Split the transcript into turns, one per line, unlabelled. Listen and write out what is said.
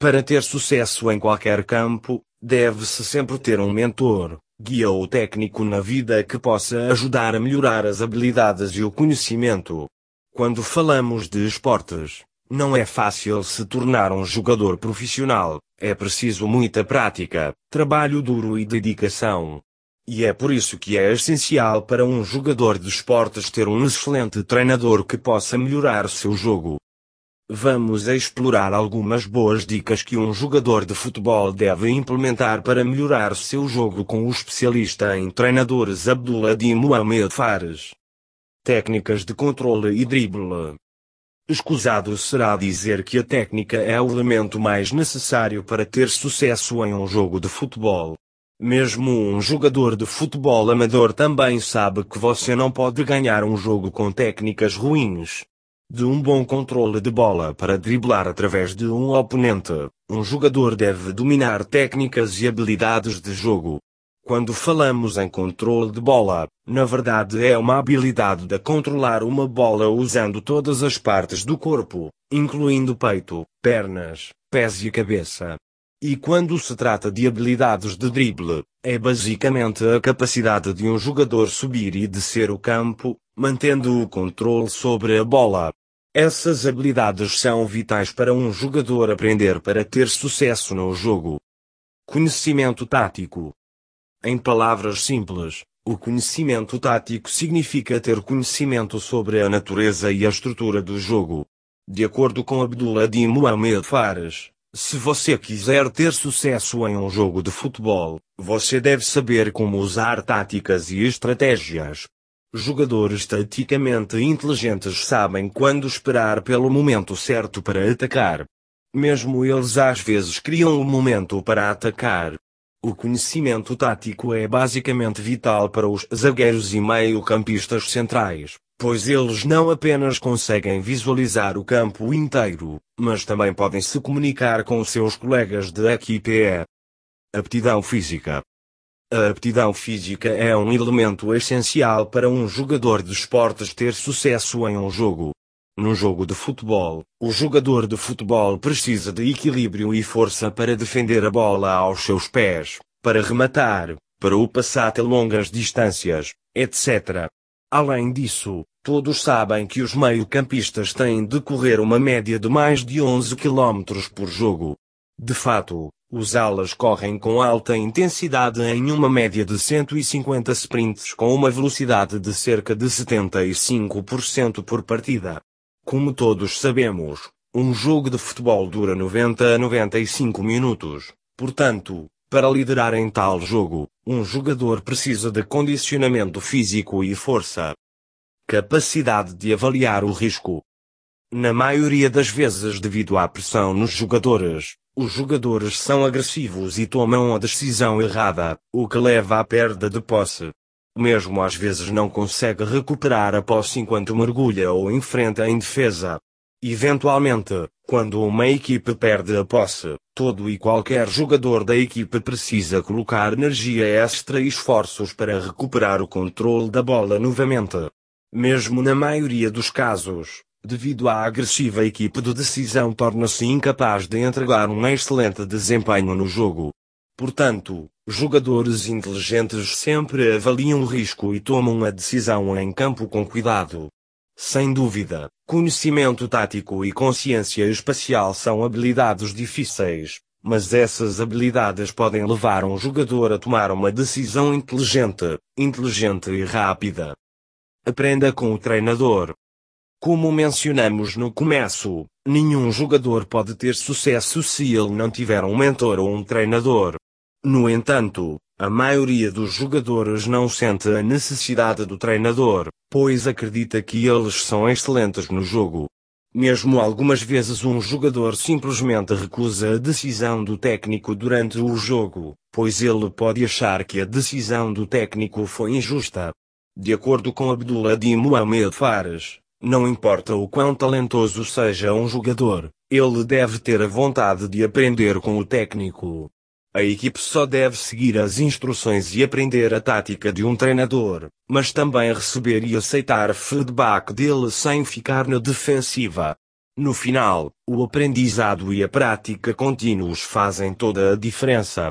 Para ter sucesso em qualquer campo, deve-se sempre ter um mentor, guia ou técnico na vida que possa ajudar a melhorar as habilidades e o conhecimento. Quando falamos de esportes, não é fácil se tornar um jogador profissional, é preciso muita prática, trabalho duro e dedicação. E é por isso que é essencial para um jogador de esportes ter um excelente treinador que possa melhorar seu jogo. Vamos explorar algumas boas dicas que um jogador de futebol deve implementar para melhorar seu jogo com o especialista em treinadores Abdullah Mohamed Fares. Técnicas de controle e drible. Escusado será dizer que a técnica é o elemento mais necessário para ter sucesso em um jogo de futebol. Mesmo um jogador de futebol amador também sabe que você não pode ganhar um jogo com técnicas ruins de um bom controle de bola para driblar através de um oponente, um jogador deve dominar técnicas e habilidades de jogo. Quando falamos em controle de bola, na verdade é uma habilidade de controlar uma bola usando todas as partes do corpo, incluindo peito, pernas, pés e cabeça. E quando se trata de habilidades de drible, é basicamente a capacidade de um jogador subir e descer o campo, mantendo o controle sobre a bola. Essas habilidades são vitais para um jogador aprender para ter sucesso no jogo. Conhecimento tático. Em palavras simples, o conhecimento tático significa ter conhecimento sobre a natureza e a estrutura do jogo. De acordo com Abdullah Din Mohamed Fares, se você quiser ter sucesso em um jogo de futebol, você deve saber como usar táticas e estratégias. Jogadores taticamente inteligentes sabem quando esperar pelo momento certo para atacar. Mesmo eles às vezes criam o momento para atacar. O conhecimento tático é basicamente vital para os zagueiros e meio-campistas centrais, pois eles não apenas conseguem visualizar o campo inteiro, mas também podem se comunicar com seus colegas de equipe. Aptidão física. A aptidão física é um elemento essencial para um jogador de esportes ter sucesso em um jogo. No jogo de futebol, o jogador de futebol precisa de equilíbrio e força para defender a bola aos seus pés, para rematar, para o passar a longas distâncias, etc. Além disso, todos sabem que os meio-campistas têm de correr uma média de mais de 11 km por jogo. De fato, os alas correm com alta intensidade em uma média de 150 sprints com uma velocidade de cerca de 75% por partida. Como todos sabemos, um jogo de futebol dura 90 a 95 minutos. Portanto, para liderar em tal jogo, um jogador precisa de condicionamento físico e força. Capacidade de avaliar o risco. Na maioria das vezes, devido à pressão nos jogadores, os jogadores são agressivos e tomam a decisão errada, o que leva à perda de posse. Mesmo às vezes não consegue recuperar a posse enquanto mergulha ou enfrenta em defesa. Eventualmente, quando uma equipe perde a posse, todo e qualquer jogador da equipe precisa colocar energia extra e esforços para recuperar o controle da bola novamente. Mesmo na maioria dos casos, devido à agressiva equipe de decisão torna-se incapaz de entregar um excelente desempenho no jogo. Portanto, jogadores inteligentes sempre avaliam o risco e tomam a decisão em campo com cuidado. Sem dúvida, conhecimento tático e consciência espacial são habilidades difíceis, mas essas habilidades podem levar um jogador a tomar uma decisão inteligente, inteligente e rápida. Aprenda com o treinador. Como mencionamos no começo, nenhum jogador pode ter sucesso se ele não tiver um mentor ou um treinador. No entanto, a maioria dos jogadores não sente a necessidade do treinador, pois acredita que eles são excelentes no jogo. Mesmo algumas vezes um jogador simplesmente recusa a decisão do técnico durante o jogo, pois ele pode achar que a decisão do técnico foi injusta. De acordo com Abdullah Din Mohamed Fares, não importa o quão talentoso seja um jogador, ele deve ter a vontade de aprender com o técnico. A equipe só deve seguir as instruções e aprender a tática de um treinador, mas também receber e aceitar feedback dele sem ficar na defensiva. No final, o aprendizado e a prática contínuos fazem toda a diferença.